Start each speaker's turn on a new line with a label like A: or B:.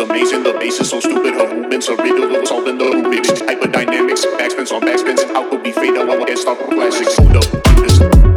A: amazing. The bass is so stupid. Her movements are riddle. Solving the Rubik's. Hyperdynamics. Backspins on backspins. Out will be fatal. I will get start classics. Hold up. This.